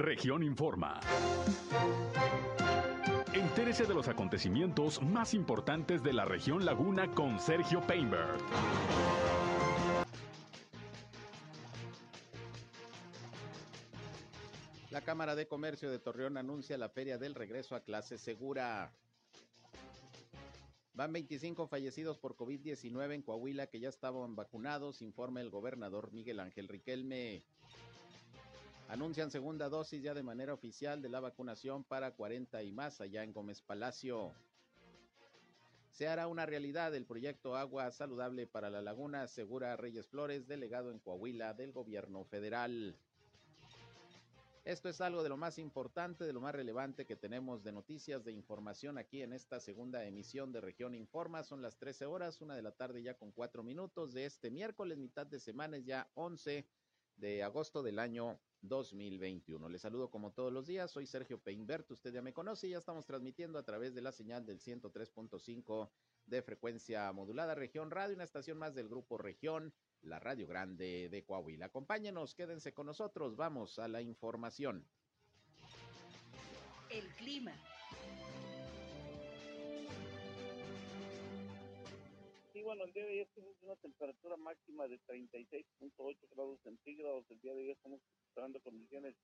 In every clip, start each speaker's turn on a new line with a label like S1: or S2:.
S1: Región Informa. Entérese de los acontecimientos más importantes de la región Laguna con Sergio Painberg.
S2: La Cámara de Comercio de Torreón anuncia la feria del regreso a clase segura. Van 25 fallecidos por COVID-19 en Coahuila que ya estaban vacunados, informa el gobernador Miguel Ángel Riquelme. Anuncian segunda dosis ya de manera oficial de la vacunación para 40 y más allá en Gómez Palacio. Se hará una realidad el proyecto Agua Saludable para la Laguna, asegura Reyes Flores, delegado en Coahuila del gobierno federal. Esto es algo de lo más importante, de lo más relevante que tenemos de noticias, de información aquí en esta segunda emisión de Región Informa. Son las 13 horas, una de la tarde ya con cuatro minutos de este miércoles, mitad de semana, ya 11 de agosto del año 2021. Les saludo como todos los días, soy Sergio Peinbert, usted ya me conoce y ya estamos transmitiendo a través de la señal del 103.5 de frecuencia modulada Región Radio, una estación más del grupo Región, la Radio Grande de Coahuila. Acompáñenos, quédense con nosotros, vamos a la información.
S3: El clima.
S4: Sí, bueno, el día de hoy tenemos una temperatura máxima de 36.8 grados centígrados. El día de hoy estamos esperando condiciones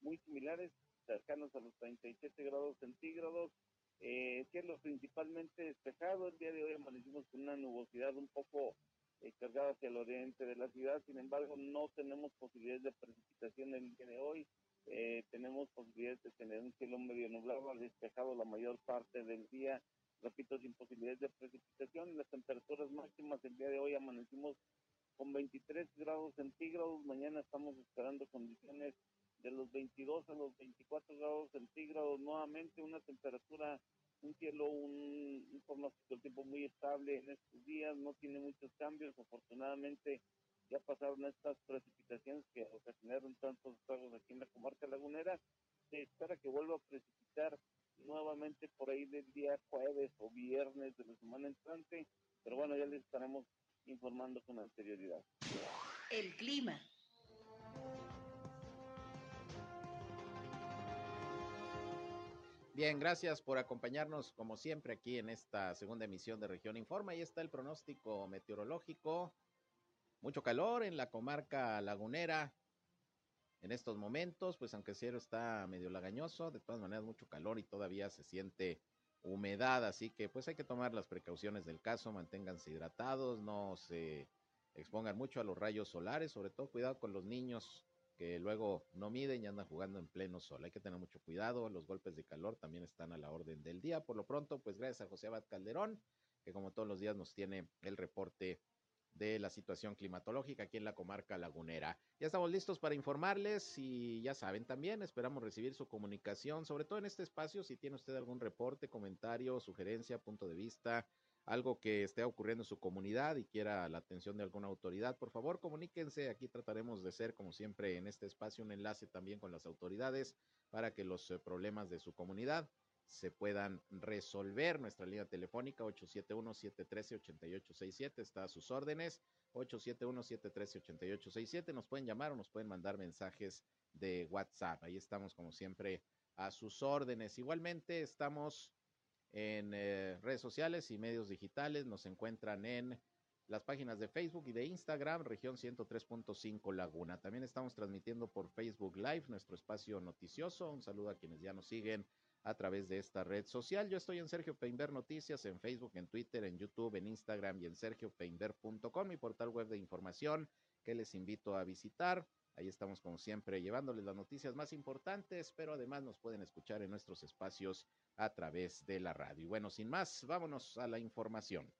S4: muy similares, cercanos a los 37 grados centígrados. Eh, cielo principalmente despejado. El día de hoy amanecimos con una nubosidad un poco eh, cargada hacia el oriente de la ciudad. Sin embargo, no tenemos posibilidades de precipitación el día de hoy. Eh, tenemos posibilidades de tener un cielo medio nublado, despejado la mayor parte del día. Repito, sin posibilidades de precipitación. Las temperaturas máximas el día de hoy amanecimos con 23 grados centígrados. Mañana estamos esperando condiciones de los 22 a los 24 grados centígrados. Nuevamente una temperatura, un cielo, un, un pronóstico del tiempo muy estable en estos días. No tiene muchos cambios. Afortunadamente ya pasaron estas precipitaciones que ocasionaron tantos estragos aquí en la comarca lagunera. Se espera que vuelva a precipitar nuevamente por ahí del día jueves o viernes de la semana entrante. Pero bueno, ya les estaremos informando con anterioridad.
S3: El clima.
S2: Bien, gracias por acompañarnos como siempre aquí en esta segunda emisión de Región Informa. Ahí está el pronóstico meteorológico. Mucho calor en la comarca lagunera en estos momentos, pues aunque el cielo está medio lagañoso, de todas maneras mucho calor y todavía se siente humedad, así que pues hay que tomar las precauciones del caso, manténganse hidratados, no se expongan mucho a los rayos solares, sobre todo cuidado con los niños que luego no miden y andan jugando en pleno sol. Hay que tener mucho cuidado, los golpes de calor también están a la orden del día. Por lo pronto, pues gracias a José Abad Calderón, que como todos los días nos tiene el reporte de la situación climatológica aquí en la comarca lagunera. Ya estamos listos para informarles y ya saben también, esperamos recibir su comunicación, sobre todo en este espacio, si tiene usted algún reporte, comentario, sugerencia, punto de vista, algo que esté ocurriendo en su comunidad y quiera la atención de alguna autoridad, por favor comuníquense, aquí trataremos de ser como siempre en este espacio un enlace también con las autoridades para que los eh, problemas de su comunidad se puedan resolver. Nuestra línea telefónica 871-713-8867 está a sus órdenes. 871-713-8867. Nos pueden llamar o nos pueden mandar mensajes de WhatsApp. Ahí estamos como siempre a sus órdenes. Igualmente estamos en eh, redes sociales y medios digitales. Nos encuentran en las páginas de Facebook y de Instagram, región 103.5 Laguna. También estamos transmitiendo por Facebook Live, nuestro espacio noticioso. Un saludo a quienes ya nos siguen a través de esta red social. Yo estoy en Sergio Peinber Noticias, en Facebook, en Twitter, en YouTube, en Instagram y en sergiopeinber.com, mi portal web de información que les invito a visitar. Ahí estamos como siempre llevándoles las noticias más importantes, pero además nos pueden escuchar en nuestros espacios a través de la radio. Y bueno, sin más, vámonos a la información.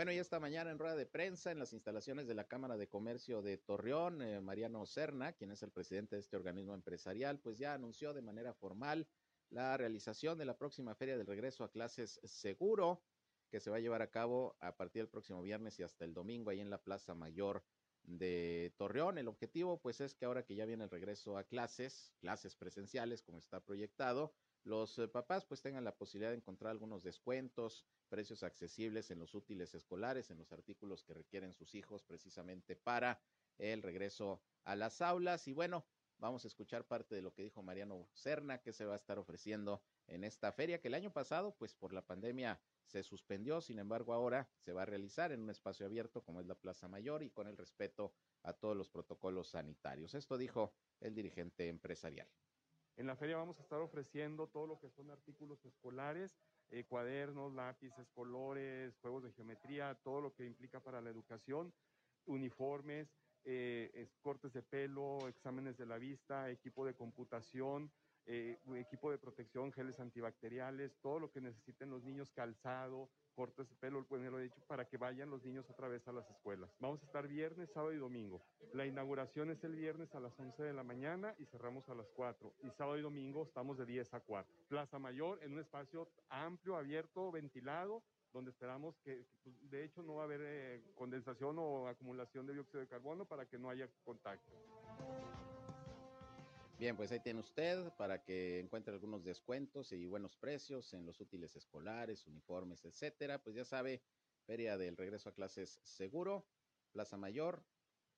S2: Bueno, y esta mañana en rueda de prensa en las instalaciones de la Cámara de Comercio de Torreón, eh, Mariano Serna, quien es el presidente de este organismo empresarial, pues ya anunció de manera formal la realización de la próxima Feria del Regreso a Clases Seguro, que se va a llevar a cabo a partir del próximo viernes y hasta el domingo ahí en la Plaza Mayor de Torreón. El objetivo pues es que ahora que ya viene el regreso a clases, clases presenciales como está proyectado, los eh, papás pues tengan la posibilidad de encontrar algunos descuentos, precios accesibles en los útiles escolares, en los artículos que requieren sus hijos precisamente para el regreso a las aulas. Y bueno, vamos a escuchar parte de lo que dijo Mariano Cerna, que se va a estar ofreciendo en esta feria, que el año pasado, pues por la pandemia se suspendió, sin embargo ahora se va a realizar en un espacio abierto como es la Plaza Mayor y con el respeto a todos los protocolos sanitarios. Esto dijo el dirigente empresarial.
S5: En la feria vamos a estar ofreciendo todo lo que son artículos escolares, eh, cuadernos, lápices, colores, juegos de geometría, todo lo que implica para la educación, uniformes, eh, cortes de pelo, exámenes de la vista, equipo de computación, eh, equipo de protección, geles antibacteriales, todo lo que necesiten los niños, calzado, cortes de pelo, bueno, lo he dicho, para que vayan los niños otra vez a las escuelas. Vamos a estar viernes, sábado y domingo. La inauguración es el viernes a las 11 de la mañana y cerramos a las 4. Y sábado y domingo estamos de 10 a 4. Plaza Mayor en un espacio amplio, abierto, ventilado, donde esperamos que, pues, de hecho, no va a haber eh, condensación o acumulación de dióxido de carbono para que no haya contacto.
S2: Bien, pues ahí tiene usted para que encuentre algunos descuentos y buenos precios en los útiles escolares, uniformes, etcétera. Pues ya sabe, Feria del Regreso a Clases Seguro, Plaza Mayor,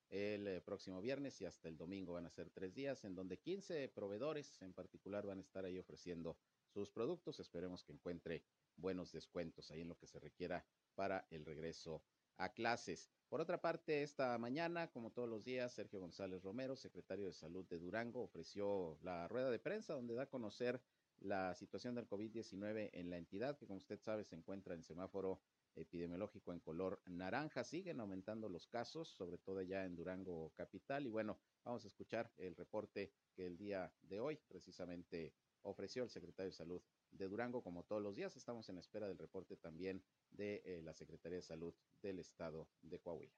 S2: el eh, próximo viernes y hasta el domingo van a ser tres días en donde 15 proveedores en particular van a estar ahí ofreciendo sus productos. Esperemos que encuentre buenos descuentos ahí en lo que se requiera para el regreso a clases. Por otra parte, esta mañana, como todos los días, Sergio González Romero, secretario de Salud de Durango, ofreció la rueda de prensa donde da a conocer la situación del COVID-19 en la entidad, que como usted sabe se encuentra en semáforo epidemiológico en color naranja. Siguen aumentando los casos, sobre todo ya en Durango capital. Y bueno, vamos a escuchar el reporte que el día de hoy precisamente ofreció el secretario de Salud de Durango, como todos los días. Estamos en espera del reporte también de eh, la Secretaría de Salud del Estado de Coahuila.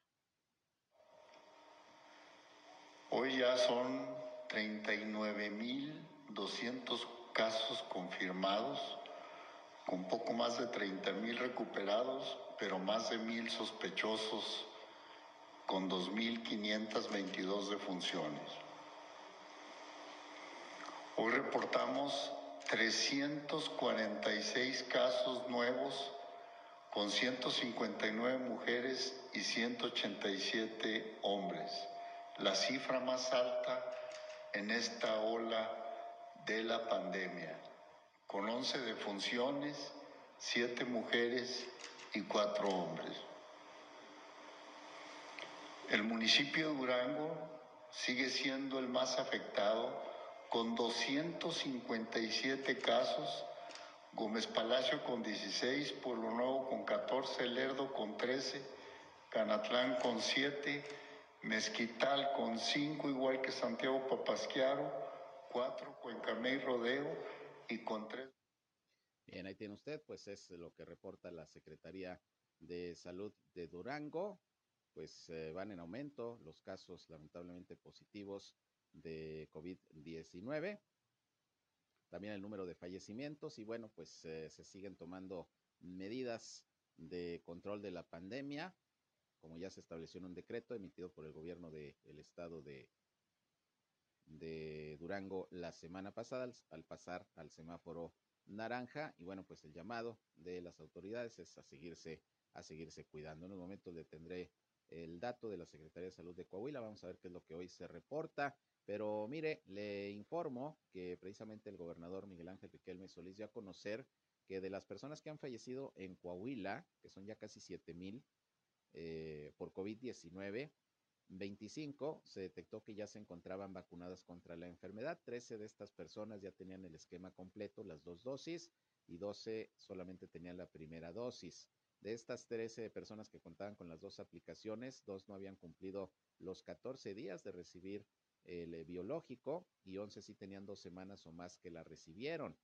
S6: Hoy ya son 39.200 casos confirmados, con poco más de 30.000 recuperados, pero más de 1.000 sospechosos, con 2.522 defunciones. Hoy reportamos 346 casos nuevos con 159 mujeres y 187 hombres, la cifra más alta en esta ola de la pandemia, con 11 defunciones, 7 mujeres y 4 hombres. El municipio de Durango sigue siendo el más afectado con 257 casos, Gómez Palacio con 16, Pueblo Nuevo con 14, Lerdo con 13, Canatlán con 7, Mezquital con 5, igual que Santiago Papasquiaro, 4, Cuencamé Rodeo y con 3.
S2: Bien, ahí tiene usted, pues es lo que reporta la Secretaría de Salud de Durango. Pues eh, van en aumento los casos lamentablemente positivos de COVID-19. También el número de fallecimientos y bueno, pues eh, se siguen tomando medidas de control de la pandemia, como ya se estableció en un decreto emitido por el gobierno del estado de, de Durango la semana pasada al, pasar al semáforo naranja y bueno pues el llamado de las autoridades es a seguirse a seguirse cuidando. En un momento le tendré el dato de la Secretaría de Salud de Coahuila, vamos a ver qué es lo que hoy se reporta. Pero mire, le informo que precisamente el gobernador Miguel Ángel Riquelme Solís dio a conocer que de las personas que han fallecido en Coahuila, que son ya casi 7 mil eh, por COVID-19, 25 se detectó que ya se encontraban vacunadas contra la enfermedad. 13 de estas personas ya tenían el esquema completo, las dos dosis, y 12 solamente tenían la primera dosis. De estas 13 personas que contaban con las dos aplicaciones, dos no habían cumplido los 14 días de recibir el eh, biológico y 11 sí tenían dos semanas o más que la recibieron.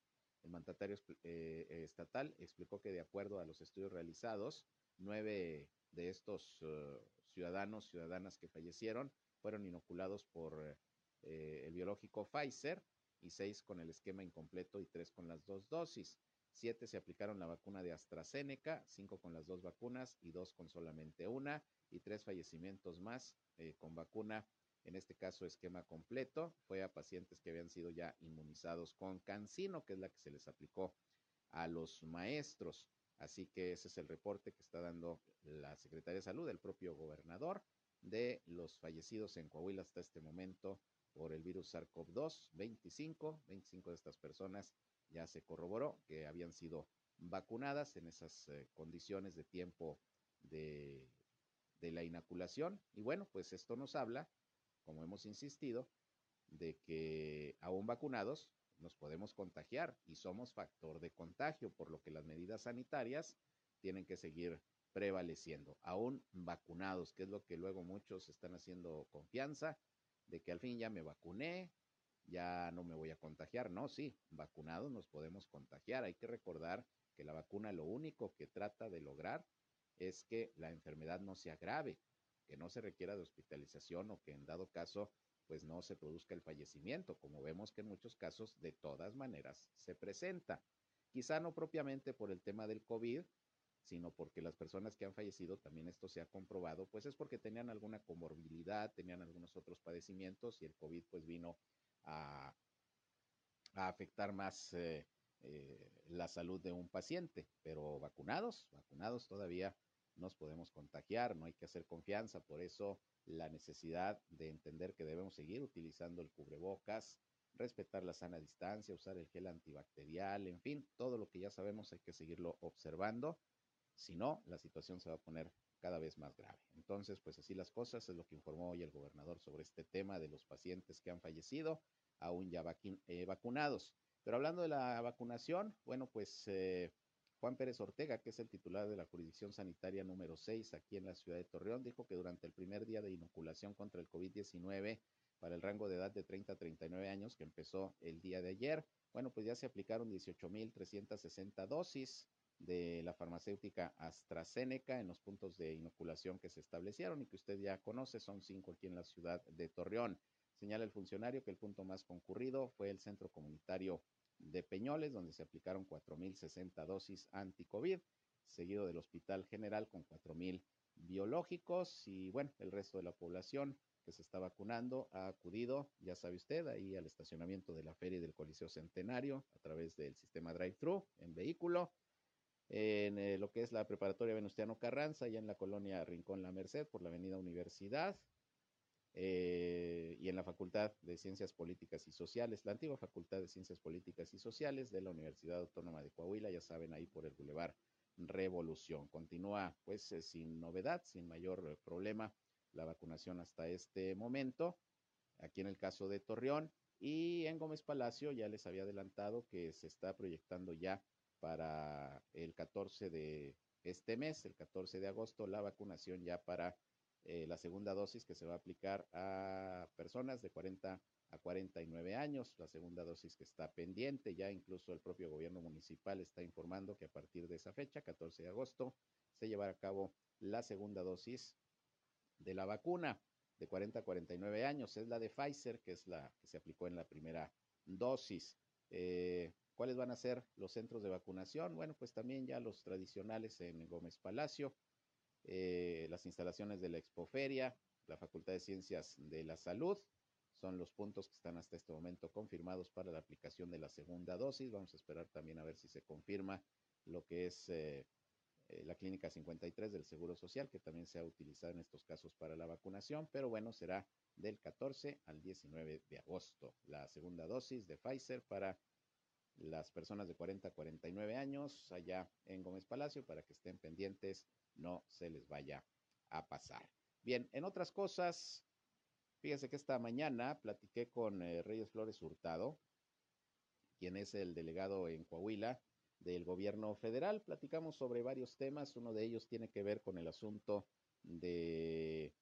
S2: El mandatario eh, estatal explicó que de acuerdo a los estudios realizados, nueve de estos ciudadanos, ciudadanas que fallecieron, fueron inoculados por eh, el biológico Pfizer y seis con el esquema incompleto y tres con las dos dosis. Siete se aplicaron la vacuna de AstraZeneca, cinco con las dos vacunas y dos con solamente una, y tres fallecimientos más eh, con vacuna en este caso esquema completo, fue a pacientes que habían sido ya inmunizados con cancino, que es la que se les aplicó a los maestros. Así que ese es el reporte que está dando la Secretaría de Salud, el propio gobernador, de los fallecidos en Coahuila hasta este momento por el virus SARS-CoV-2, 25, 25 de estas personas ya se corroboró que habían sido vacunadas en esas eh, condiciones de tiempo de, de la inoculación. Y bueno, pues esto nos habla, como hemos insistido, de que aún vacunados nos podemos contagiar y somos factor de contagio, por lo que las medidas sanitarias tienen que seguir prevaleciendo, aún vacunados, que es lo que luego muchos están haciendo confianza de que al fin ya me vacuné, ya no me voy a contagiar. No, sí, vacunados nos podemos contagiar. Hay que recordar que la vacuna lo único que trata de lograr es que la enfermedad no se agrave, que no se requiera de hospitalización o que en dado caso pues no se produzca el fallecimiento, como vemos que en muchos casos de todas maneras se presenta. Quizá no propiamente por el tema del COVID, sino porque las personas que han fallecido, también esto se ha comprobado, pues es porque tenían alguna comorbilidad, tenían algunos otros padecimientos y el COVID pues vino a, afectar más eh, eh, la salud de un paciente, pero vacunados, vacunados todavía nos podemos contagiar, no hay que hacer confianza, por eso la necesidad de entender que debemos seguir utilizando el cubrebocas, respetar la sana distancia, usar el gel antibacterial, en fin, todo lo que ya sabemos hay que seguirlo observando, si no, la situación se va a poner cada vez más grave. Entonces, pues así las cosas, es lo que informó hoy el gobernador sobre este tema de los pacientes que han fallecido, aún ya eh, vacunados. Pero hablando de la vacunación, bueno, pues eh, Juan Pérez Ortega, que es el titular de la jurisdicción sanitaria número 6 aquí en la ciudad de Torreón, dijo que durante el primer día de inoculación contra el COVID-19 para el rango de edad de 30 a 39 años, que empezó el día de ayer, bueno, pues ya se aplicaron 18.360 dosis de la farmacéutica AstraZeneca en los puntos de inoculación que se establecieron y que usted ya conoce, son cinco aquí en la ciudad de Torreón. Señala el funcionario que el punto más concurrido fue el centro comunitario de Peñoles, donde se aplicaron 4.060 dosis anti-COVID, seguido del Hospital General con 4.000 biológicos. Y bueno, el resto de la población que se está vacunando ha acudido, ya sabe usted, ahí al estacionamiento de la feria del Coliseo Centenario a través del sistema drive-thru en vehículo en eh, lo que es la preparatoria Venustiano Carranza, ya en la colonia Rincón La Merced, por la avenida Universidad, eh, y en la Facultad de Ciencias Políticas y Sociales, la antigua Facultad de Ciencias Políticas y Sociales de la Universidad Autónoma de Coahuila, ya saben, ahí por el Boulevard Revolución. Continúa, pues, eh, sin novedad, sin mayor problema, la vacunación hasta este momento, aquí en el caso de Torreón, y en Gómez Palacio ya les había adelantado que se está proyectando ya para el 14 de este mes, el 14 de agosto, la vacunación ya para eh, la segunda dosis que se va a aplicar a personas de 40 a 49 años, la segunda dosis que está pendiente, ya incluso el propio gobierno municipal está informando que a partir de esa fecha, 14 de agosto, se llevará a cabo la segunda dosis de la vacuna de 40 a 49 años, es la de Pfizer, que es la que se aplicó en la primera dosis. Eh, ¿Cuáles van a ser los centros de vacunación? Bueno, pues también ya los tradicionales en Gómez Palacio, eh, las instalaciones de la Expoferia, la Facultad de Ciencias de la Salud, son los puntos que están hasta este momento confirmados para la aplicación de la segunda dosis. Vamos a esperar también a ver si se confirma lo que es eh, eh, la Clínica 53 del Seguro Social, que también se ha utilizado en estos casos para la vacunación, pero bueno, será del 14 al 19 de agosto. La segunda dosis de Pfizer para las personas de 40 a 49 años allá en Gómez Palacio para que estén pendientes, no se les vaya a pasar. Bien, en otras cosas, fíjese que esta mañana platiqué con eh, Reyes Flores Hurtado, quien es el delegado en Coahuila del gobierno federal. Platicamos sobre varios temas, uno de ellos tiene que ver con el asunto de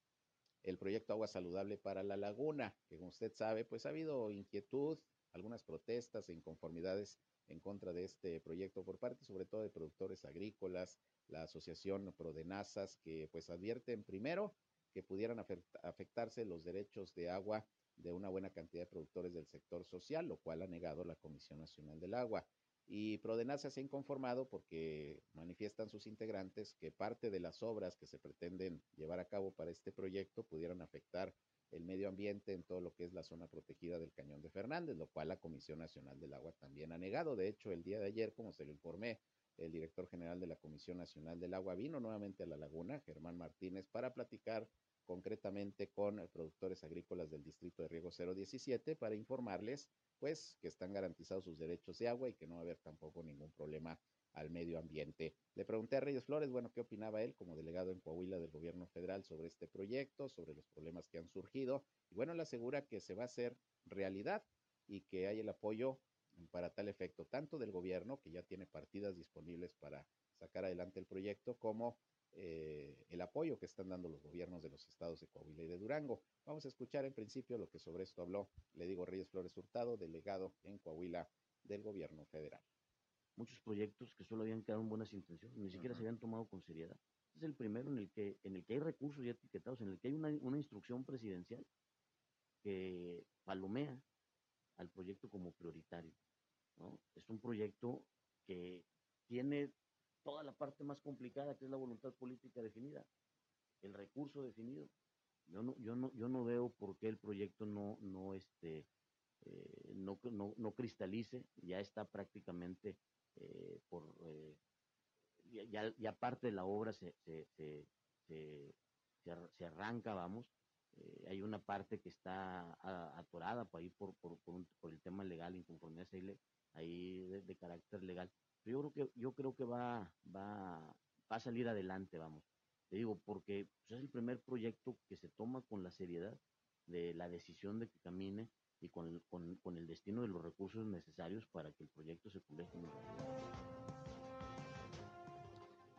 S2: el proyecto Agua Saludable para la Laguna, que como usted sabe, pues ha habido inquietud algunas protestas e inconformidades en contra de este proyecto por parte sobre todo de productores agrícolas, la asociación Prodenazas, que pues advierten primero que pudieran afectarse los derechos de agua de una buena cantidad de productores del sector social, lo cual ha negado la Comisión Nacional del Agua. Y Prodenazas se ha inconformado porque manifiestan sus integrantes que parte de las obras que se pretenden llevar a cabo para este proyecto pudieran afectar el medio ambiente en todo lo que es la zona protegida del Cañón de Fernández, lo cual la Comisión Nacional del Agua también ha negado. De hecho, el día de ayer, como se lo informé, el director general de la Comisión Nacional del Agua vino nuevamente a la laguna, Germán Martínez, para platicar concretamente con productores agrícolas del distrito de Riego 017 para informarles pues que están garantizados sus derechos de agua y que no va a haber tampoco ningún problema al medio ambiente. Le pregunté a Reyes Flores, bueno, qué opinaba él como delegado en Coahuila del gobierno federal sobre este proyecto, sobre los problemas que han surgido. Y bueno, le asegura que se va a hacer realidad y que hay el apoyo para tal efecto, tanto del gobierno, que ya tiene partidas disponibles para sacar adelante el proyecto, como eh, el apoyo que están dando los gobiernos de los estados de Coahuila y de Durango. Vamos a escuchar en principio lo que sobre esto habló, le digo Reyes Flores Hurtado, delegado en Coahuila del gobierno federal.
S7: Muchos proyectos que solo habían quedado en buenas intenciones, ni siquiera se habían tomado con seriedad. Este es el primero en el que, en el que hay recursos ya etiquetados, en el que hay una, una instrucción presidencial que palomea al proyecto como prioritario. ¿no? Es un proyecto que tiene toda la parte más complicada, que es la voluntad política definida, el recurso definido. Yo no, yo no, yo no veo por qué el proyecto no, no, este, eh, no, no, no, cristalice, ya está prácticamente eh, por, eh, ya, ya, parte de la obra se, se, se, se, arranca, vamos, hay una parte que está atorada por ahí por, por, por, un, por el tema legal, inconformidad ahí de, de, carácter legal. Yo creo que, yo creo que va, va, va a salir adelante, vamos. Te digo, porque pues, es el primer proyecto que se toma con la seriedad de la decisión de que camine y con, con, con el destino de los recursos necesarios para que el proyecto se publique.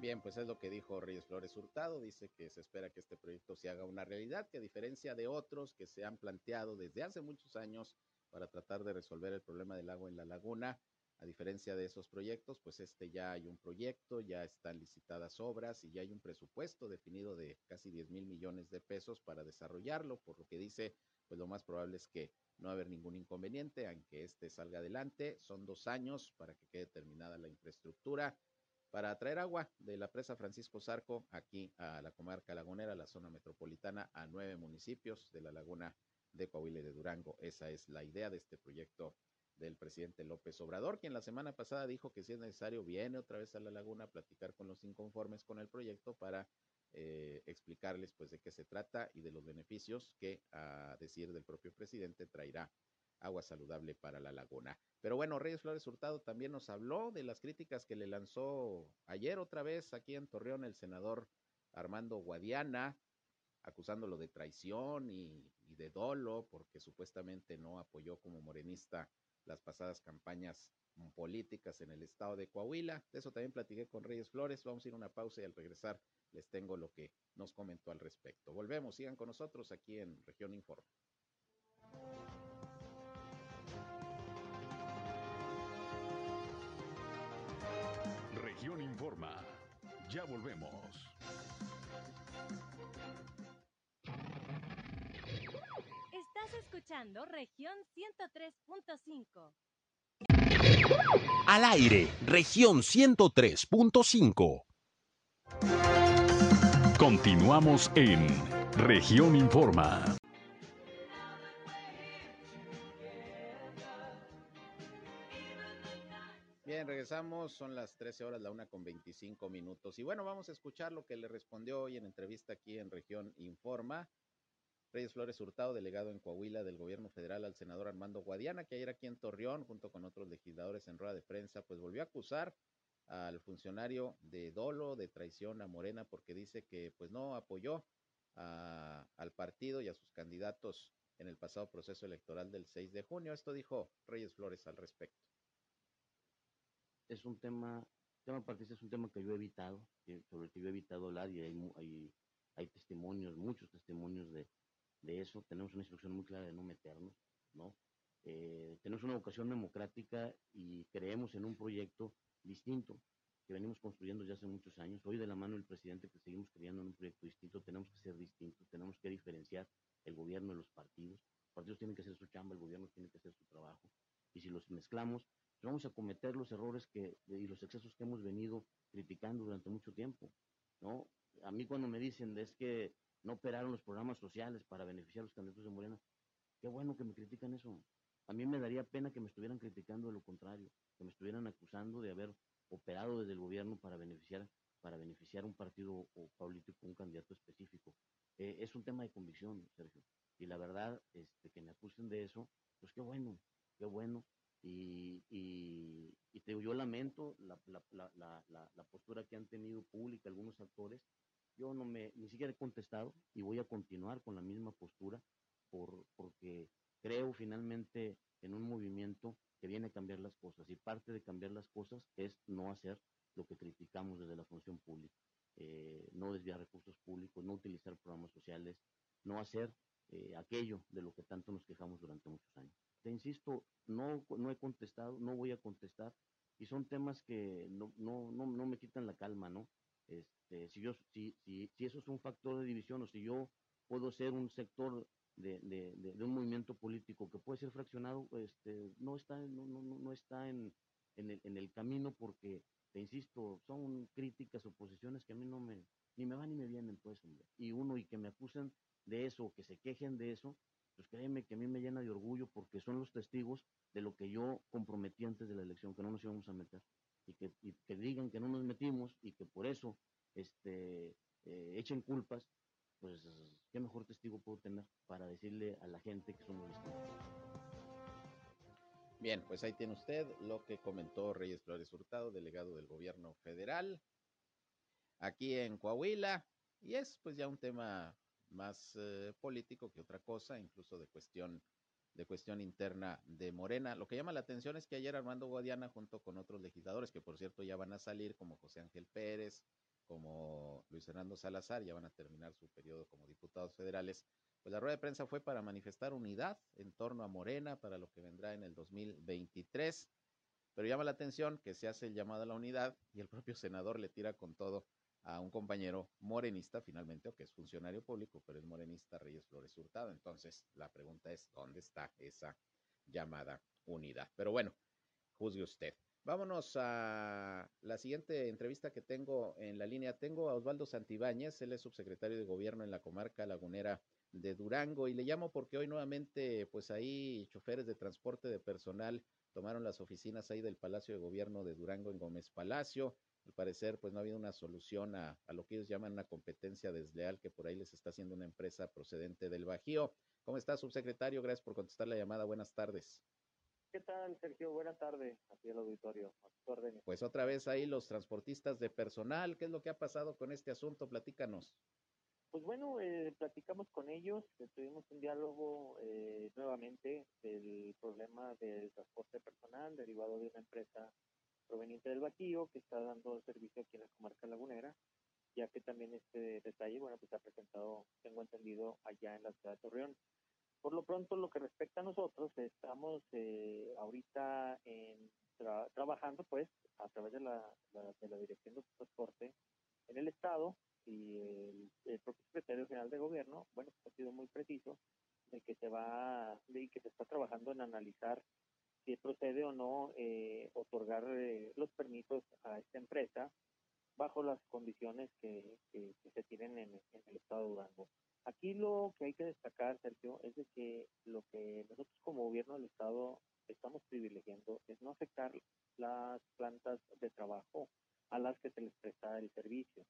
S2: Bien, pues es lo que dijo Reyes Flores Hurtado. Dice que se espera que este proyecto se haga una realidad, que a diferencia de otros que se han planteado desde hace muchos años para tratar de resolver el problema del agua en la laguna, a diferencia de esos proyectos, pues este ya hay un proyecto, ya están licitadas obras y ya hay un presupuesto definido de casi 10 mil millones de pesos para desarrollarlo, por lo que dice, pues lo más probable es que no haber ningún inconveniente, aunque este salga adelante. Son dos años para que quede terminada la infraestructura para traer agua de la presa Francisco Zarco aquí a la comarca lagunera, la zona metropolitana, a nueve municipios de la laguna de Coahuila de Durango. Esa es la idea de este proyecto del presidente López Obrador, quien la semana pasada dijo que si es necesario viene otra vez a la laguna a platicar con los inconformes con el proyecto para eh, explicarles pues de qué se trata y de los beneficios que, a decir del propio presidente, traerá agua saludable para la laguna. Pero bueno, Reyes Flores Hurtado también nos habló de las críticas que le lanzó ayer otra vez aquí en Torreón el senador Armando Guadiana, acusándolo de traición y, y de dolo porque supuestamente no apoyó como morenista las pasadas campañas políticas en el estado de Coahuila. De eso también platiqué con Reyes Flores. Vamos a ir a una pausa y al regresar les tengo lo que nos comentó al respecto. Volvemos, sigan con nosotros aquí en Región Informa.
S1: Región Informa. Ya volvemos.
S8: Estás escuchando región 103.5.
S9: Al aire, región 103.5.
S1: Continuamos en región Informa.
S2: Bien, regresamos, son las 13 horas, la una con 25 minutos. Y bueno, vamos a escuchar lo que le respondió hoy en entrevista aquí en región Informa. Reyes Flores Hurtado, delegado en Coahuila del gobierno federal al senador Armando Guadiana, que ayer aquí en Torreón, junto con otros legisladores en rueda de prensa, pues volvió a acusar al funcionario de dolo, de traición a Morena, porque dice que pues no apoyó a, al partido y a sus candidatos en el pasado proceso electoral del 6 de junio. Esto dijo Reyes Flores al respecto
S7: es un tema, tema partista es un tema que yo he evitado, sobre el que yo he evitado hablar y hay, hay, hay testimonios, muchos testimonios de, de, eso. Tenemos una instrucción muy clara de no meternos, ¿no? Eh, tenemos una vocación democrática y creemos en un proyecto distinto que venimos construyendo ya hace muchos años. Hoy de la mano del presidente que seguimos creyendo en un proyecto distinto, tenemos que ser distintos, tenemos que diferenciar el gobierno de los partidos. Los partidos tienen que hacer su chamba, el gobierno tiene que hacer su trabajo. Y si los mezclamos, vamos a cometer los errores que, y los excesos que hemos venido criticando durante mucho tiempo, ¿no? A mí cuando me dicen es que no operaron los programas sociales para beneficiar a los candidatos de Morena, qué bueno que me critican eso. A mí me daría pena que me estuvieran criticando de lo contrario, que me estuvieran acusando de haber operado desde el gobierno para beneficiar para beneficiar un partido o político, un candidato específico. eh, es un tema de convicción, Sergio. Y la verdad, este, que me acusen de eso, pues qué bueno, qué bueno. Y, y, y te digo, yo lamento la, la, postura que han tenido pública algunos actores. Yo no me, ni siquiera he contestado y voy a continuar con la misma postura por, porque creo finalmente en un movimiento que viene a cambiar las cosas y parte de cambiar las cosas es no hacer lo que criticamos desde la función pública, eh, no desviar recursos públicos, no utilizar programas sociales, no hacer eh, aquello de lo que tanto nos quejamos durante muchos años. Te insisto, no, no he contestado, no voy a contestar y son temas que no, no, no, no me quitan la calma, ¿no? Este, si, yo, si, si, si eso es un factor de división o si yo puedo ser un sector de, un movimiento político que puede ser fraccionado, este, no está, no, no, no está en, el, en el camino porque, te insisto, son críticas o posiciones que a mí no me, ni me van ni me vienen, pues, hombre. Y uno, y que me acusen de eso, que se quejen de eso, pues créeme que a mí me llena de orgullo porque son los testigos de lo que yo comprometí antes de la elección, que no nos íbamos a meter. Y que, que digan que no nos metimos y que por eso este, eh, echen culpas, pues qué mejor testigo puedo tener para decirle a la gente que somos distintos.
S2: Bien, pues ahí tiene usted lo que comentó Reyes Flores Hurtado, delegado del gobierno federal, aquí en Coahuila, y es pues ya un tema más eh, político que otra cosa, incluso de cuestión de cuestión interna de Morena. Lo que llama la atención es que ayer Armando Guadiana, junto con otros legisladores, que por cierto ya van a salir, como José Ángel Pérez, como Luis Fernando Salazar, ya van a terminar su periodo como diputados federales, pues la rueda de prensa fue para manifestar unidad en torno a Morena para lo que vendrá en el 2023. Pero llama la atención que se hace el llamado a la unidad y el propio senador le tira con todo a un compañero morenista, finalmente, o que es funcionario público, pero es morenista, Reyes Flores Hurtado. Entonces, la pregunta es, ¿dónde está esa llamada unidad? Pero bueno, juzgue usted. Vámonos a la siguiente entrevista que tengo en la línea. Tengo a Osvaldo Santibáñez, él es subsecretario de gobierno en la comarca lagunera de Durango y le llamo porque hoy nuevamente pues ahí choferes de transporte de personal tomaron las oficinas ahí del Palacio de Gobierno de Durango en Gómez Palacio. Al parecer pues no ha habido una solución a, a lo que ellos llaman una competencia desleal que por ahí les está haciendo una empresa procedente del Bajío. ¿Cómo está, subsecretario? Gracias por contestar la llamada. Buenas tardes.
S10: ¿Qué tal, Sergio? Buenas tardes, aquí el auditorio. A.
S2: Pues otra vez ahí los transportistas de personal. ¿Qué es lo que ha pasado con este asunto? Platícanos.
S10: Pues bueno, eh, platicamos con ellos, tuvimos un diálogo eh, nuevamente del problema del transporte personal derivado de una empresa proveniente del Bajío que está dando servicio aquí en la comarca lagunera, ya que también este detalle, bueno, pues ha presentado, tengo entendido, allá en la ciudad de Torreón. Por lo pronto, lo que respecta a nosotros, estamos eh, ahorita en, tra trabajando, pues, a través de la, la, de la Dirección de Transporte en el Estado y el, el, propio secretario general de Gobierno, bueno, pues ha sido muy preciso de que se va, de que se está trabajando en analizar si procede o no eh, otorgar eh, los permisos a esta empresa bajo las condiciones que, que, que se tienen en, en el Estado de Durango. Aquí lo que hay que destacar, Sergio, es de que lo que nosotros como gobierno del Estado estamos privilegiando es no afectar las plantas de trabajo a las que se les presta el servicio.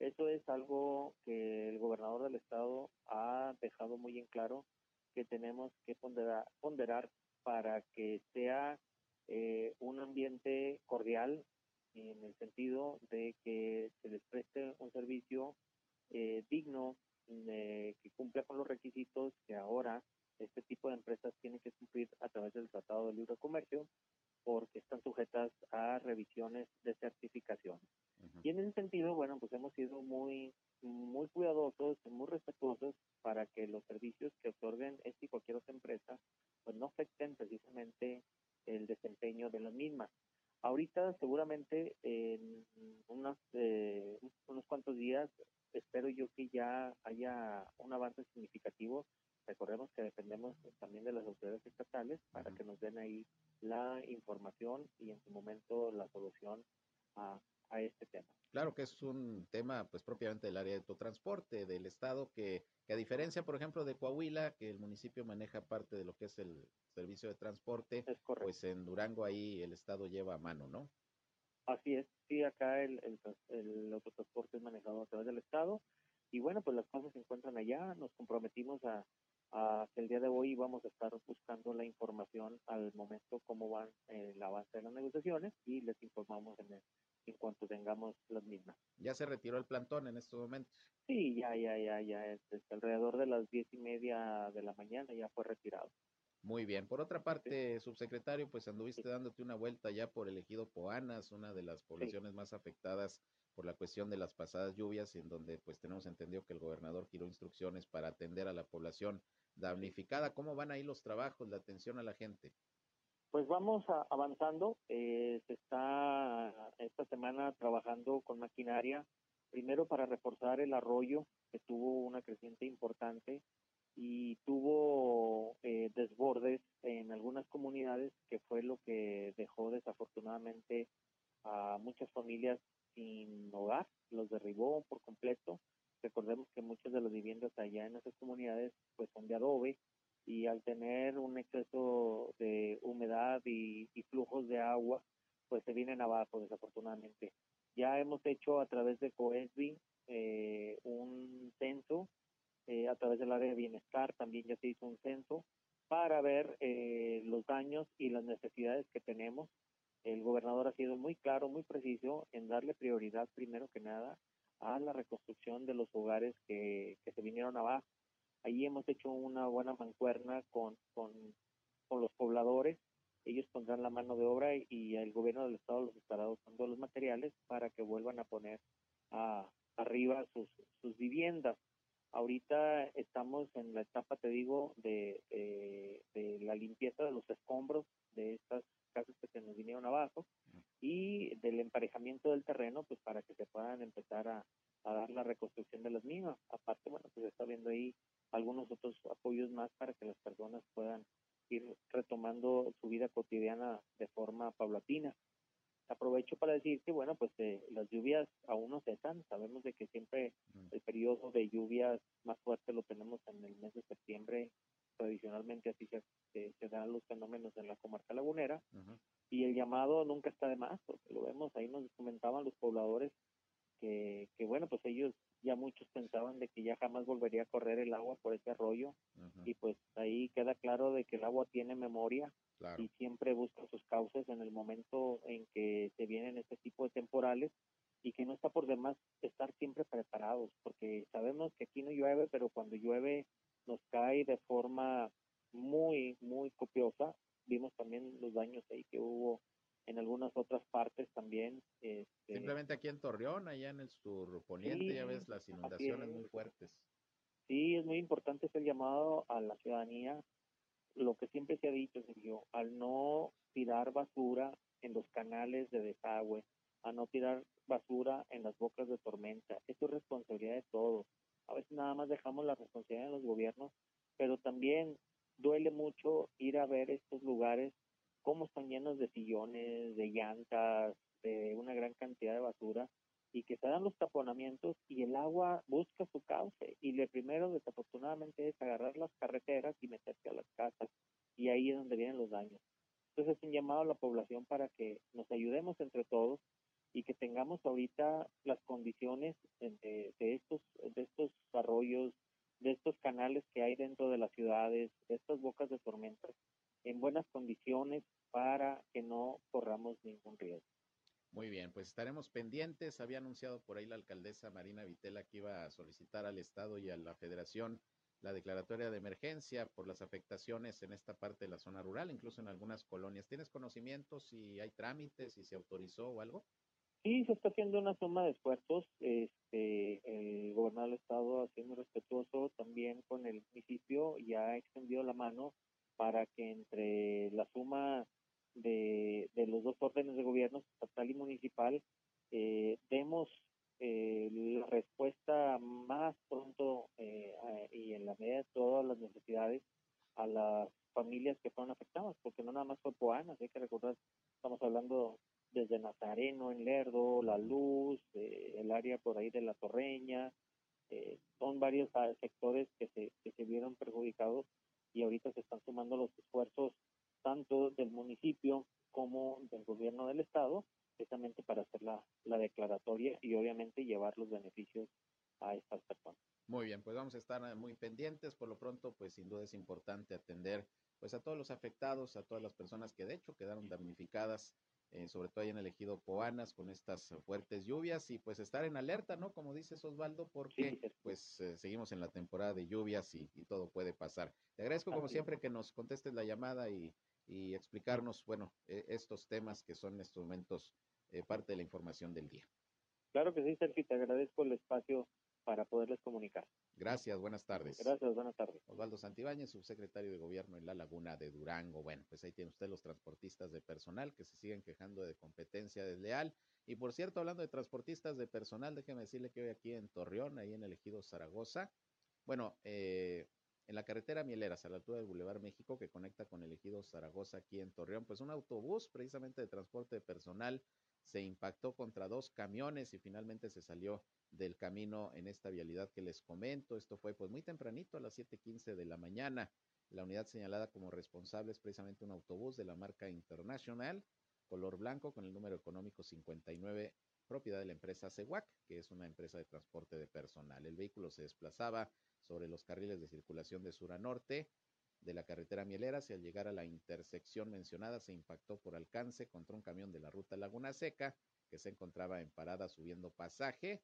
S10: Eso es algo que el gobernador del Estado ha dejado muy en claro que tenemos que ponderar, ponderar para que sea eh, un ambiente cordial en el sentido de que se les preste un servicio eh, digno eh, que cumpla con los requisitos que ahora este tipo de empresas tienen que cumplir a través del Tratado de Libre Comercio porque están sujetas a revisiones de certificación. Uh -huh. Y en ese sentido, bueno, pues hemos sido muy, muy cuidadosos, muy respetuosos para que los servicios que otorguen esta y cualquier otra empresa, pues no afecten precisamente el desempeño de las mismas. Ahorita seguramente en unos, eh, unos cuantos días espero yo que ya haya un avance significativo. Recordemos que dependemos también de las autoridades estatales para uh -huh. que nos den ahí la información y en su momento la solución a, a, este tema.
S2: Claro que es un tema pues propiamente del área de autotransporte del estado que, que a diferencia por ejemplo de Coahuila que el municipio maneja parte de lo que es el servicio de transporte, pues en Durango ahí el estado lleva a mano, ¿no?
S10: Así es, sí, acá el, el, el autotransporte es manejado a través del Estado. Y bueno, pues las cosas se encuentran allá, nos comprometimos a, a que el día de hoy vamos a estar buscando la información al momento cómo van eh, el avance de las negociaciones y les informamos en, el- en cuanto tengamos las mismas.
S2: Ya se retiró el plantón en estos momentos.
S10: Sí, ya, ya, ya, ya, este, alrededor de las diez y media de la mañana ya fue retirado.
S2: Muy bien. Por otra parte, subsecretario, pues anduviste dándote una vuelta ya por el ejido Poanas, una de las poblaciones más afectadas por la cuestión de las pasadas lluvias, en donde pues tenemos entendido que el gobernador giró instrucciones para atender a la población damnificada. ¿Cómo van ahí los trabajos, la atención a la gente?
S10: Pues vamos a- avanzando. eh, se está esta semana trabajando con maquinaria, primero para reforzar el arroyo, que tuvo una creciente importante y tuvo eh, desbordes en algunas comunidades, que fue lo que dejó desafortunadamente a muchas familias sin hogar, los derribó por completo. Recordemos que muchas de las viviendas allá en esas comunidades pues son de adobe y al tener un exceso de humedad y, y flujos de agua, pues se vienen abajo desafortunadamente. Ya hemos hecho a través de COESBI eh, un censo, eh, a través del área de bienestar también ya se hizo un censo para ver eh, los daños y las necesidades que tenemos. El gobernador ha sido muy claro, muy preciso en darle prioridad primero que nada a la reconstrucción de los hogares que, que se vinieron abajo. Ahí hemos hecho una buena mancuerna con, con, con los pobladores. Ellos pondrán la mano de obra y, y el gobierno del estado los estará dotando los materiales para que vuelvan a poner a, arriba sus, sus viviendas. Ahorita estamos en la etapa, te digo, de, eh, de la limpieza de los escombros de estas casas que se nos vinieron abajo y del emparejamiento del terreno, pues para que se puedan empezar a, a dar la reconstrucción de las mismas. Aparte, bueno, pues está viendo ahí algunos otros apoyos más para que las personas puedan ir retomando su vida cotidiana de forma paulatina. Aprovecho para decir que, bueno, pues eh, las lluvias aún no cesan. Sabemos de que siempre el periodo de lluvias más fuerte lo tenemos en el mes de septiembre. Tradicionalmente así se, dan los fenómenos en la comarca lagunera. Y el llamado nunca está de más, porque lo vemos, ahí nos comentaban los pobladores que, que bueno, pues ellos ya muchos pensaban de que ya jamás volvería a correr el agua por ese arroyo y pues ahí queda claro de que el agua tiene memoria
S2: Claro.
S10: y siempre busca sus causas en el momento en que se vienen este tipo de temporales y que no está por demás estar siempre preparados, porque sabemos que aquí no llueve, pero cuando llueve nos cae de forma muy, muy copiosa. Vimos también los daños ahí que hubo en algunas otras partes también. Este,
S2: Simplemente aquí en Torreón, allá en el surponiente,
S10: Sí,
S2: ya ves las inundaciones
S10: es.
S2: muy fuertes.
S10: Sí, es muy importante hacer llamado a la ciudadanía, lo que siempre se ha dicho, Sergio, al no tirar basura en los canales de desagüe, a no tirar basura en las bocas de tormenta. Esto es responsabilidad de todos. A veces nada más dejamos la responsabilidad en los gobiernos, pero también duele mucho ir a ver estos lugares, cómo están llenos de sillones, de llantas, de una gran cantidad de basura, y que se dan los taponamientos y el agua busca su cauce y lo primero desafortunadamente es agarrar las carreteras y meterse a las casas y ahí es donde vienen los daños. Entonces es un llamado a la población para que nos ayudemos entre todos y que tengamos ahorita las condiciones de, estos estos arroyos, de estos canales que hay dentro de las ciudades, de estas bocas de tormentas en buenas condiciones para que no corramos ningún riesgo.
S2: Muy bien, pues estaremos pendientes. Había anunciado por ahí la alcaldesa Marina Vitela que iba a solicitar al Estado y a la Federación la declaratoria de emergencia por las afectaciones en esta parte de la zona rural, incluso en algunas colonias. ¿Tienes conocimiento si hay trámites, si se autorizó o algo?
S10: Sí, se está haciendo una suma de esfuerzos. Este, el gobernador del estado ha sido respetuoso también con el municipio y ha extendido la mano para que entre la suma de, los dos órdenes de gobierno, estatal y municipal, eh, demos eh, la respuesta más pronto eh, y en la medida de todas las necesidades a las familias que fueron afectadas, porque no nada más fue Poanas, hay que recordar, estamos hablando desde Nazareno en Lerdo, La Luz, eh, el área por ahí de La Torreña, eh, son varios ah, sectores que se, que se vieron perjudicados y ahorita se están sumando los esfuerzos tanto del municipio como del gobierno del estado, precisamente para hacer la, la declaratoria y obviamente llevar los beneficios a estas personas.
S2: Muy bien, pues vamos a estar eh, muy pendientes. Por lo pronto, pues sin duda es importante atender pues a todos los afectados, a todas las personas que de hecho quedaron damnificadas, eh, sobre todo ahí en el ejido Poanas con estas fuertes lluvias y pues estar en alerta, ¿no? Como dices Osvaldo, porque pues eh, seguimos en la temporada de lluvias y, todo puede pasar. Te agradezco como siempre que nos contestes la llamada y, y explicarnos, bueno, e, estos temas que son en estos momentos parte de la información del día.
S10: Claro que sí, Sergio, te agradezco el espacio para poderles comunicar.
S2: Gracias, buenas tardes.
S10: Gracias, buenas tardes.
S2: Osvaldo Santibáñez, subsecretario de Gobierno en la Laguna de Durango. Bueno, pues ahí tiene usted los transportistas de personal que se siguen quejando de competencia desleal. Y por cierto, hablando de transportistas de personal, déjeme decirle que hoy aquí en Torreón, ahí en el ejido Zaragoza, bueno, eh, en la carretera Mieleras, a la altura del Boulevard México, que conecta con el ejido Zaragoza aquí en Torreón, pues un autobús precisamente de transporte de personal se impactó contra dos camiones y finalmente se salió del camino en esta vialidad que les comento. Esto fue pues muy tempranito a las 7:15 de la mañana. La unidad señalada como responsable es precisamente un autobús de la marca International, color blanco con el número económico 59, propiedad de la empresa CEWAC, que es una empresa de transporte de personal. El vehículo se desplazaba sobre los carriles de circulación de sur a norte de la carretera Mieleras y al llegar a la intersección mencionada se impactó por alcance contra un camión de la ruta Laguna Seca que se encontraba en parada subiendo pasaje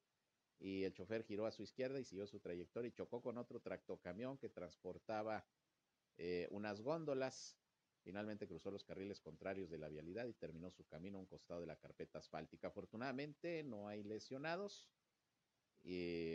S2: y el chofer giró a su izquierda y siguió su trayectoria y chocó con otro tractocamión que transportaba eh, unas góndolas. Finalmente cruzó los carriles contrarios de la vialidad y terminó su camino a un costado de la carpeta asfáltica. Afortunadamente no hay lesionados,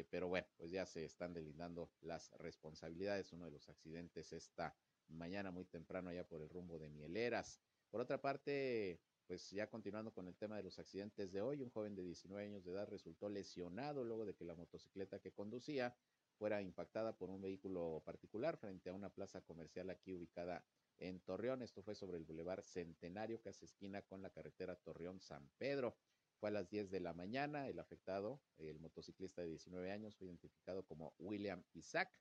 S2: pero bueno, pues ya se están delindando las responsabilidades. Uno de los accidentes esta mañana muy temprano allá por el rumbo de Mieleras. Por otra parte, pues ya continuando con el tema de los accidentes de hoy, un joven de 19 años de edad resultó lesionado luego de que la motocicleta que conducía fuera impactada por un vehículo particular frente a una plaza comercial aquí ubicada en Torreón. Esto fue sobre el Boulevard Centenario, que hace esquina con la carretera Torreón-San Pedro. Fue a las 10 de la mañana. El afectado, el motociclista de 19 años, fue identificado como William Isaac,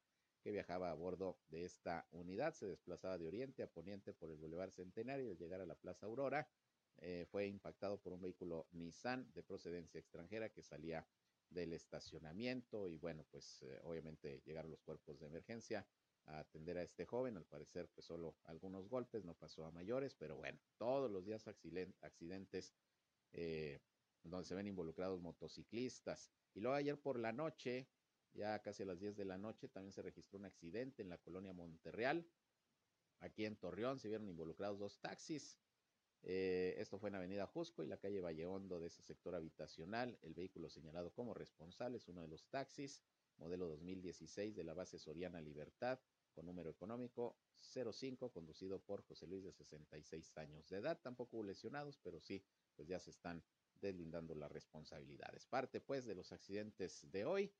S2: que viajaba a bordo de esta unidad. Se desplazaba de oriente a poniente por el Boulevard Centenario al llegar a la Plaza Aurora eh, fue impactado por un vehículo Nissan de procedencia extranjera que salía del estacionamiento y bueno, pues eh, obviamente llegaron los cuerpos de emergencia a atender a este joven, al parecer pues solo algunos golpes, no pasó a mayores, pero bueno, todos los días accidentes eh, donde se ven involucrados motociclistas. Y luego ayer por la noche, ya casi a las 10 de la noche, también se registró un accidente en la colonia Monterreal. Aquí en Torreón se vieron involucrados dos taxis. Eh, esto fue en Avenida Jusco y la calle Vallehondo de ese sector habitacional. El vehículo señalado como responsable es uno de los taxis, modelo 2016 de la base Soriana Libertad, con número económico 05, conducido por José Luis de 66 años de edad. Tampoco hubo lesionados, pero sí, pues ya se están deslindando las responsabilidades. Parte pues de los accidentes de hoy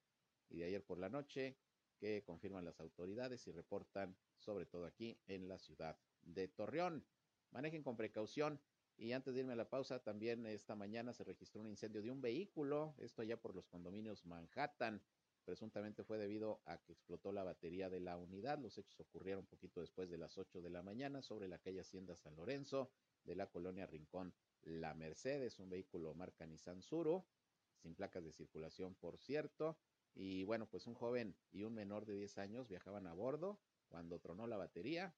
S2: y de ayer por la noche que confirman las autoridades y reportan sobre todo aquí en la ciudad de Torreón. Manejen con precaución. Y antes de irme a la pausa, también esta mañana se registró un incendio de un vehículo, esto ya por los condominios Manhattan. Presuntamente fue debido a que explotó la batería de la unidad. Los hechos ocurrieron poquito después de las 8 de la mañana sobre la calle Hacienda San Lorenzo de la colonia Rincón la Mercedes, un vehículo marca Nissan Suro, sin placas de circulación, por cierto. Y bueno, pues un joven y un menor de 10 años viajaban a bordo cuando tronó la batería.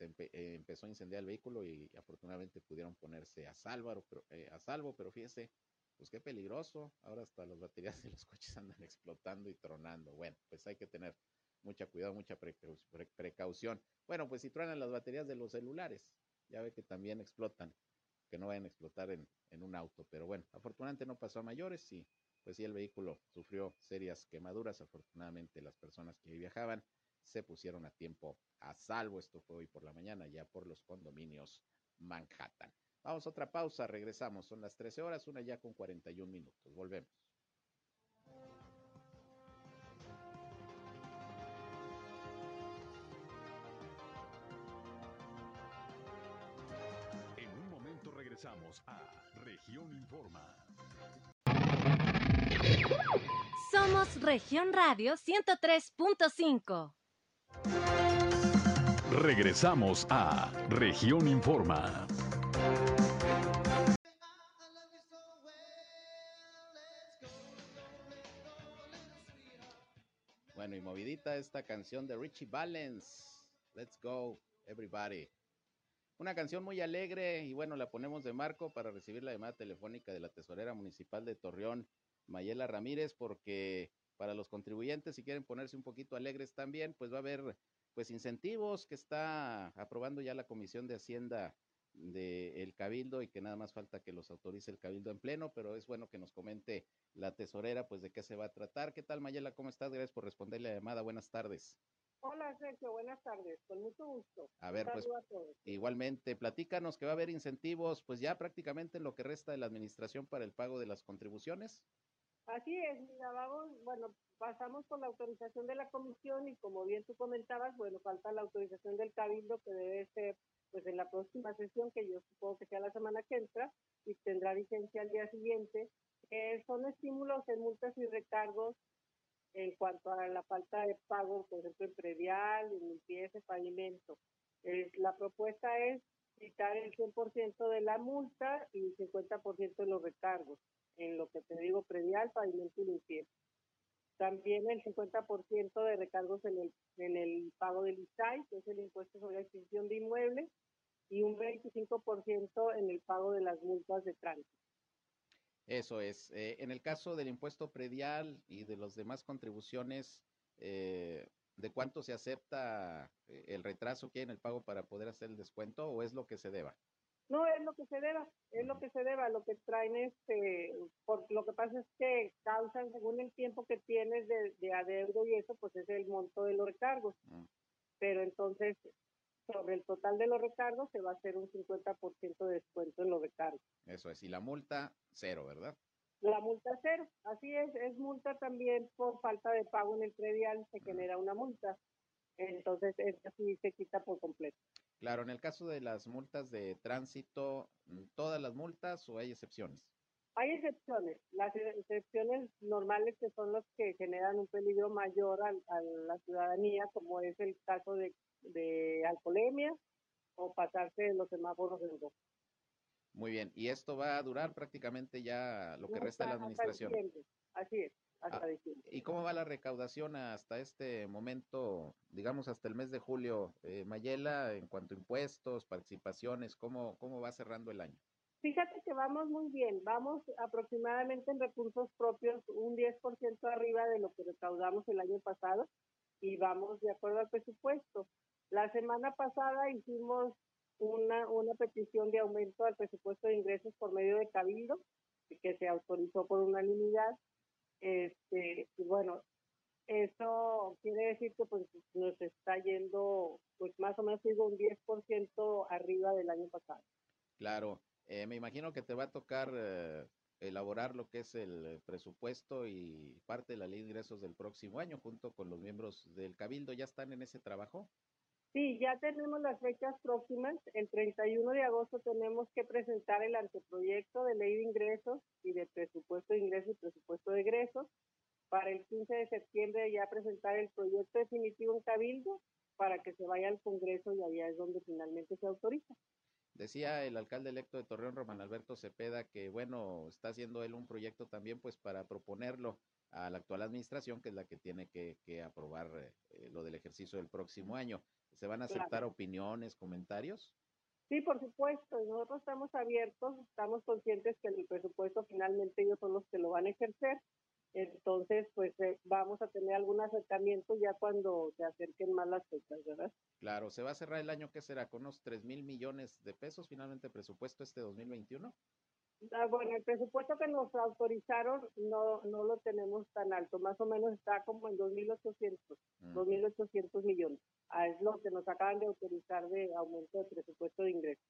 S2: Se eh, empezó a incendiar el vehículo y afortunadamente pudieron ponerse a, salvo, pero, eh, a salvo, pero fíjese, pues qué peligroso. Ahora hasta las baterías de los coches andan explotando y tronando. Bueno, pues hay que tener mucha cuidado, mucha precaución. Bueno, pues si truenan las baterías de los celulares, ya ve que también explotan que no vayan a explotar en, en un auto. Pero bueno, afortunadamente no pasó a mayores y pues sí el vehículo sufrió serias quemaduras. Afortunadamente las personas que viajaban se pusieron a tiempo a salvo. Esto fue hoy por la mañana ya por los condominios Manhattan. Vamos a otra pausa, regresamos. Son las 13 horas, una ya con 41 minutos. Volvemos.
S1: Regresamos a Región Informa.
S8: Somos Región Radio 103.5.
S1: Regresamos a Región Informa.
S2: ahorita esta canción de Richie Valens. Let's go, everybody. Una canción muy alegre y bueno, la ponemos de marco para recibir la llamada telefónica de la tesorera municipal de Torreón, Mayela Ramírez, porque para los contribuyentes, si quieren ponerse un poquito alegres también, pues va a haber pues incentivos que está aprobando ya la Comisión de Hacienda del Cabildo y que nada más falta que los autorice el Cabildo en pleno, pero es bueno que nos comente la tesorera pues de qué se va a tratar. ¿Qué tal Mayela? ¿Cómo estás? Gracias por responderle la llamada. Buenas tardes.
S11: Hola Sergio, buenas tardes, con mucho gusto.
S2: A ver, pues igualmente, platícanos que va a haber incentivos pues ya prácticamente en lo que resta de la administración para el pago de las contribuciones.
S11: Así es, mira, bueno, pasamos por la autorización de la comisión y como bien tú comentabas, bueno, falta la autorización del cabildo que debe ser pues en la próxima sesión, que yo supongo que sea la semana que entra, y tendrá vigencia al día siguiente, eh, son estímulos en multas y recargos en cuanto a la falta de pago, por ejemplo, en predial, en limpieza, pavimento. Eh, la propuesta es quitar el 100% de la multa y el 50% de los recargos, en lo que te digo, predial, pavimento y limpieza. También el 50% de recargos en el, en el pago del ISAI, que es el impuesto sobre la adquisición de inmuebles, y un 25% en el pago de las multas de tránsito.
S2: Eso es. Eh, en el caso del impuesto predial y de las demás contribuciones, eh, ¿de cuánto se acepta eh, el retraso que hay en el pago para poder hacer el descuento o es lo que se deba?
S11: No, es lo que se deba, es lo que se deba, lo que traen este, por, lo que pasa es que causan, según el tiempo que tienes de, de adeudo y eso, pues es el monto de los recargos. Mm. Pero entonces, sobre el total de los recargos se va a hacer un 50% de descuento en los recargos.
S2: Eso es, y la multa, cero, ¿verdad?
S11: La multa cero, así es, es multa también por falta de pago en el predial, se genera una multa. Entonces, así se quita por completo.
S2: Claro, en el caso de las multas de tránsito, mm, ¿todas las multas o hay excepciones?
S11: Hay excepciones. Las excepciones normales que son los que generan un peligro mayor a, la ciudadanía, como es el caso de, de alcoholemia o pasarse de los semáforos en rojo.
S2: Muy bien, y esto va a durar prácticamente ya lo que resta de la administración.
S11: Así es.
S2: Ah, ¿Y cómo va la recaudación hasta este momento, digamos hasta el mes de julio, eh, Mayela, en cuanto a impuestos, participaciones, cómo, cómo va cerrando el año?
S11: Fíjate que vamos muy bien, vamos aproximadamente en recursos propios un 10% arriba de lo que recaudamos el año pasado y vamos de acuerdo al presupuesto. La semana pasada hicimos una, una petición de aumento al presupuesto de ingresos por medio de Cabildo, que se autorizó por unanimidad este, bueno, eso quiere decir que pues nos está yendo, pues más o menos digo un 10% arriba del año pasado.
S2: Claro, eh, me imagino que te va a tocar eh, elaborar lo que es el presupuesto y parte de la ley de ingresos del próximo año junto con los miembros del Cabildo. ¿Ya están en ese trabajo?
S11: Sí, ya tenemos las fechas próximas. El 31 de agosto tenemos que presentar el anteproyecto de ley de ingresos y de presupuesto de ingresos y presupuesto de egresos. Para el 15 de septiembre ya presentar el proyecto definitivo en Cabildo para que se vaya al Congreso y allá es donde finalmente se autoriza.
S2: Decía el alcalde electo de Torreón, Román Alberto Cepeda, que bueno, está haciendo él un proyecto también pues para proponerlo a la actual administración, que es la que tiene que, aprobar eh, lo del ejercicio del próximo año. ¿Se van a aceptar opiniones, comentarios?
S11: Sí, por supuesto. Nosotros estamos abiertos, estamos conscientes que el presupuesto finalmente ellos son los que lo van a ejercer. Entonces, pues eh, vamos a tener algún acercamiento ya cuando se acerquen más las fechas, ¿verdad?
S2: Claro, se va a cerrar el año que será con unos 3 mil millones de pesos finalmente presupuesto este 2021.
S11: Ah, bueno, el presupuesto que nos autorizaron no, no lo tenemos tan alto, más o menos está como en 2.800, 2.800 millones. Ah, es lo que nos acaban de autorizar de aumento de presupuesto de ingresos.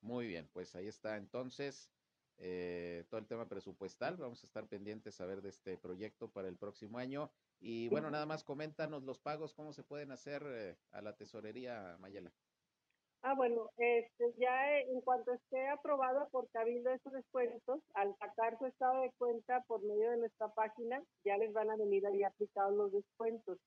S2: Muy bien, pues ahí está entonces eh, todo el tema presupuestal. Vamos a estar pendientes a ver de este proyecto para el próximo año. Y bueno, nada más coméntanos los pagos, cómo se pueden hacer eh, a la tesorería Mayela.
S11: Ah, bueno, este, ya en cuanto esté aprobado por Cabildo esos descuentos, al sacar su estado de cuenta por medio de nuestra página, ya les van a venir ahí aplicados los descuentos.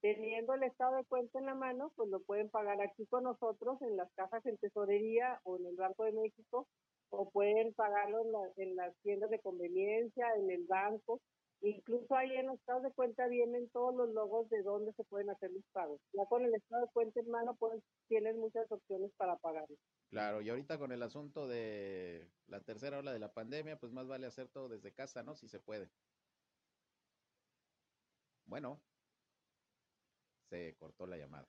S11: Teniendo el estado de cuenta en la mano, pues lo pueden pagar aquí con nosotros en las cajas en tesorería o en el Banco de México, o pueden pagarlo en, en las tiendas de conveniencia, en el banco. Incluso ahí en los estados de cuenta vienen todos los logos de dónde se pueden hacer los pagos. Ya con el estado de cuenta en mano pues, tienes muchas opciones para pagar.
S2: Claro, y ahorita con el asunto de la tercera ola de la pandemia, pues más vale hacer todo desde casa, ¿no? Si se puede. Bueno, se cortó la llamada.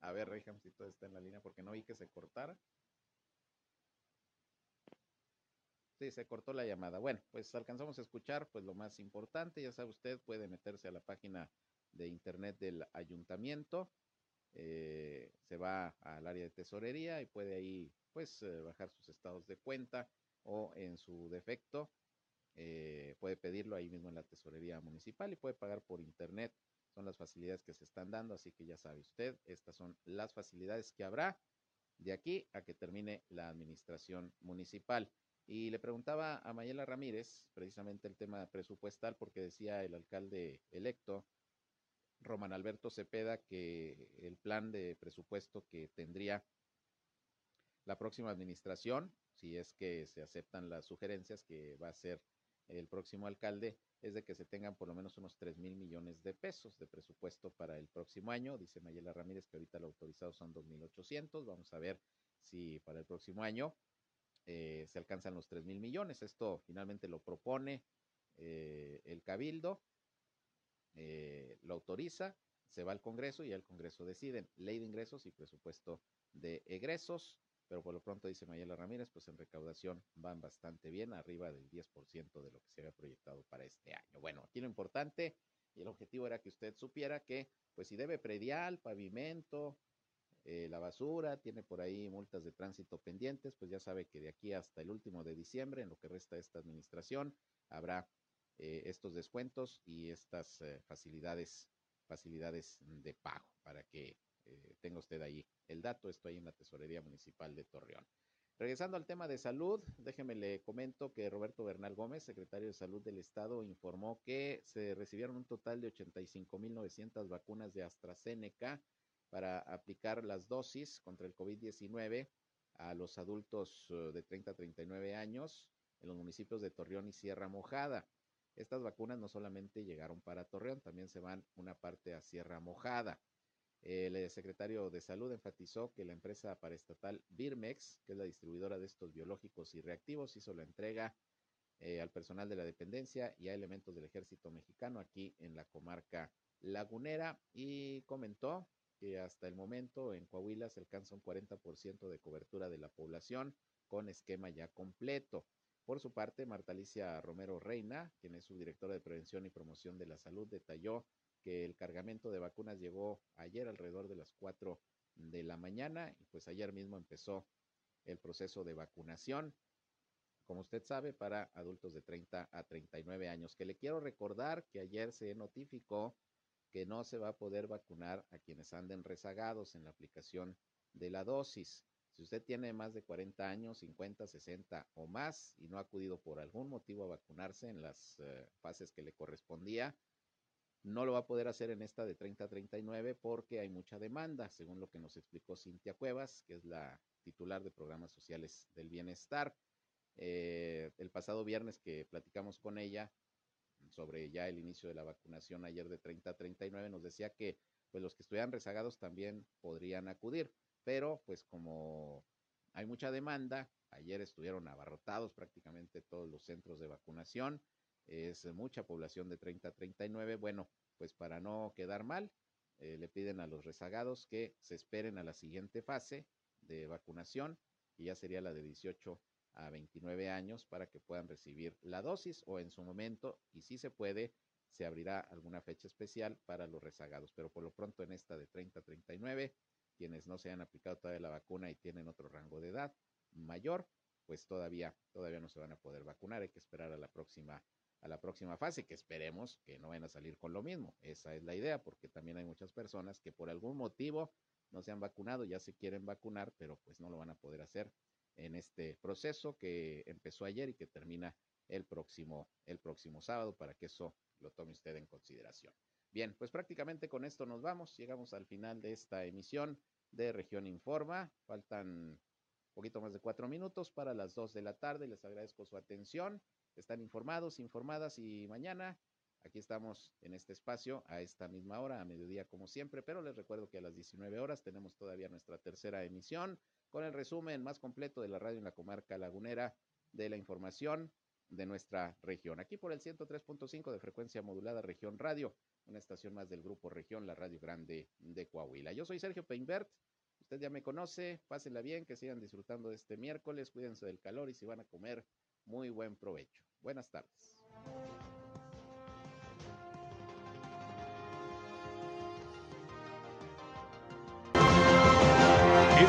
S2: A ver, Reyham, si todo está en la línea, porque no vi que se cortara. Sí, se cortó la llamada. Bueno, pues alcanzamos a escuchar pues lo más importante. Ya sabe usted, puede meterse a la página de internet del ayuntamiento. Eh, se va al área de tesorería y puede ahí pues eh, bajar sus estados de cuenta o en su defecto eh, puede pedirlo ahí mismo en la tesorería municipal y puede pagar por internet. Son las facilidades que se están dando, así que ya sabe usted, estas son las facilidades que habrá de aquí a que termine la administración municipal. Y le preguntaba a Mayela Ramírez precisamente el tema presupuestal porque decía el alcalde electo, Roman Alberto Cepeda, que el plan de presupuesto que tendría la próxima administración, si es que se aceptan las sugerencias que va a hacer el próximo alcalde, es de que se tengan por lo menos unos 3 mil millones de pesos de presupuesto para el próximo año. Dice Mayela Ramírez que ahorita lo autorizado son 2.800. Vamos a ver si para el próximo año eh, se alcanzan los 3 mil millones. Esto finalmente lo propone eh, el Cabildo, eh, lo autoriza, se va al Congreso y el Congreso decide ley de ingresos y presupuesto de egresos. Pero por lo pronto, dice Mayela Ramírez, pues en recaudación van bastante bien, arriba del 10% de lo que se había proyectado para este año. Bueno, aquí lo importante y el objetivo era que usted supiera que, pues si debe predial, pavimento, eh, la basura, tiene por ahí multas de tránsito pendientes, pues ya sabe que de aquí hasta el último de diciembre, en lo que resta de esta administración, habrá eh, estos descuentos y estas eh, facilidades, facilidades de pago para que tenga usted ahí el dato. Esto ahí en la Tesorería Municipal de Torreón. Regresando al tema de salud, déjeme le comento que Roberto Bernal Gómez, secretario de Salud del Estado, informó que se recibieron un total de 85.900 vacunas de AstraZeneca para aplicar las dosis contra el COVID-19 a los adultos eh, de 30 a 39 años en los municipios de Torreón y Sierra Mojada. Estas vacunas no solamente llegaron para Torreón, también se van una parte a Sierra Mojada. El eh, secretario de Salud enfatizó que la empresa paraestatal Birmex, que es la distribuidora de estos biológicos y reactivos, hizo la entrega eh, al personal de la dependencia y a elementos del ejército mexicano aquí en la comarca lagunera y comentó que hasta el momento en Coahuila se alcanza un 40% de cobertura de la población con esquema ya completo. Por su parte, Marta Alicia Romero Reina, quien es subdirectora de Prevención y Promoción de la Salud, detalló que el cargamento de vacunas llegó ayer alrededor de las 4 de la mañana y pues ayer mismo empezó el proceso de vacunación, como usted sabe, para adultos de 30 a 39 años. Que le quiero recordar que ayer se notificó que no se va a poder vacunar a quienes anden rezagados en la aplicación de la dosis. Si usted tiene más de 40 años, 50, 60 o más y no ha acudido por algún motivo a vacunarse en las eh, fases que le correspondía, no lo va a poder hacer en esta de 30 a 39 porque hay mucha demanda, según lo que nos explicó Cintia Cuevas, que es la titular de programas sociales del bienestar. Eh, el pasado viernes que platicamos con ella, sobre ya el inicio de la vacunación ayer de 30 a 39, nos decía que pues los que estuvieran rezagados también podrían acudir, pero pues como hay mucha demanda, ayer estuvieron abarrotados prácticamente todos los centros de vacunación, es mucha población de 30 a 39, bueno, pues para no quedar mal, eh, le piden a los rezagados que se esperen a la siguiente fase de vacunación, y ya sería la de 18 a 29 años para que puedan recibir la dosis o en su momento, y si se puede, se abrirá alguna fecha especial para los rezagados. Pero por lo pronto en esta de 30 a 39, quienes no se han aplicado todavía la vacuna y tienen otro rango de edad mayor, pues todavía, todavía no se van a poder vacunar. Hay que esperar a la próxima a la próxima fase, que esperemos que no vayan a salir con lo mismo. Esa es la idea, porque también hay muchas personas que por algún motivo no se han vacunado, ya se quieren vacunar, pero pues no lo van a poder hacer en este proceso que empezó ayer y que termina el próximo, el próximo sábado para que eso lo tome usted en consideración. Bien, pues prácticamente con esto nos vamos. Llegamos al final de esta emisión de Región Informa. Faltan un poquito más de cuatro minutos para las dos de la tarde. Les agradezco su atención. Están informados, informadas y mañana Aquí estamos en este espacio a esta misma hora, a mediodía como siempre, pero les recuerdo que a las 19 horas tenemos todavía nuestra tercera emisión con el resumen más completo de la radio en la comarca lagunera de la información de nuestra región. Aquí por el 103.5 de frecuencia modulada Región Radio, una estación más del grupo Región, la Radio Grande de Coahuila. Yo soy Sergio Peinbert. Usted ya me conoce, pásenla bien, que sigan disfrutando de este miércoles, cuídense del calor y si van a comer, muy buen provecho. Buenas tardes.